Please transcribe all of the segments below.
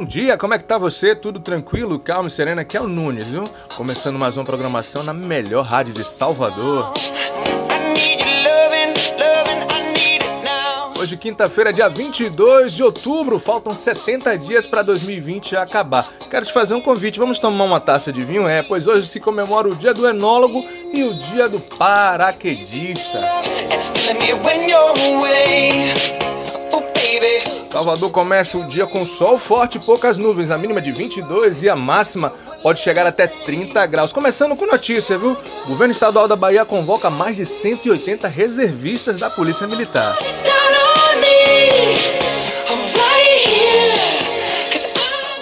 Bom dia, como é que tá você? Tudo tranquilo, calmo e sereno? Aqui é o Nunes, viu? Começando mais uma programação na melhor rádio de Salvador. Hoje, quinta-feira, dia 22 de outubro, faltam 70 dias para 2020 acabar. Quero te fazer um convite, vamos tomar uma taça de vinho? É, pois hoje se comemora o dia do enólogo e o dia do paraquedista. Salvador começa o dia com sol forte e poucas nuvens, a mínima de 22 e a máxima pode chegar até 30 graus. Começando com notícia, viu? O governo estadual da Bahia convoca mais de 180 reservistas da Polícia Militar.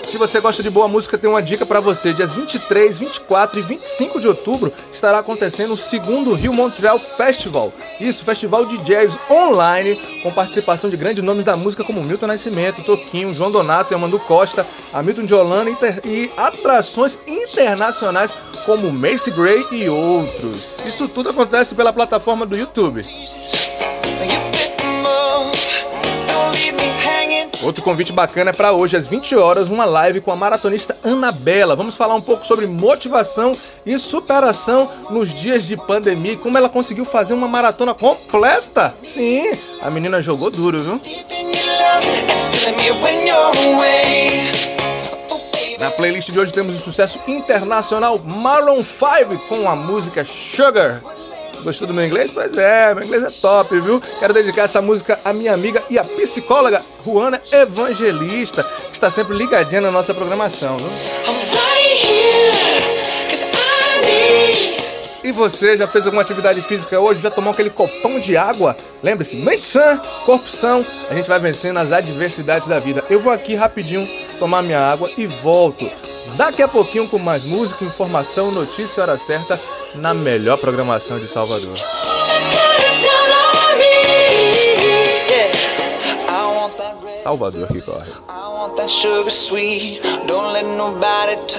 Se você gosta de boa música, tem uma dica para você. Dias 23, 24 e 25 de outubro estará acontecendo o segundo Rio Montreal Festival. Isso, festival de jazz online, com participação de grandes nomes da música como Milton Nascimento, Toquinho, João Donato, Amando Costa, Hamilton de Holanda e atrações internacionais como Macy Gray e outros. Isso tudo acontece pela plataforma do YouTube. Outro convite bacana é para hoje, às 20 horas, uma live com a maratonista Anabela. Vamos falar um pouco sobre motivação e superação nos dias de pandemia e como ela conseguiu fazer uma maratona completa. Sim, a menina jogou duro, viu? Na playlist de hoje temos o sucesso internacional Maroon 5 com a música Sugar. Gostou do meu inglês? Pois é, meu inglês é top, viu? Quero dedicar essa música à minha amiga e à psicóloga Juana Evangelista, que está sempre ligadinha na nossa programação, viu? E você já fez alguma atividade física hoje? Já tomou aquele copão de água? Lembre-se, mente sã, corpo são, a gente vai vencendo as adversidades da vida. Eu vou aqui rapidinho tomar minha água e volto. Daqui a pouquinho com mais música, informação, notícia, hora certa na melhor programação de Salvador. Salvador que corre.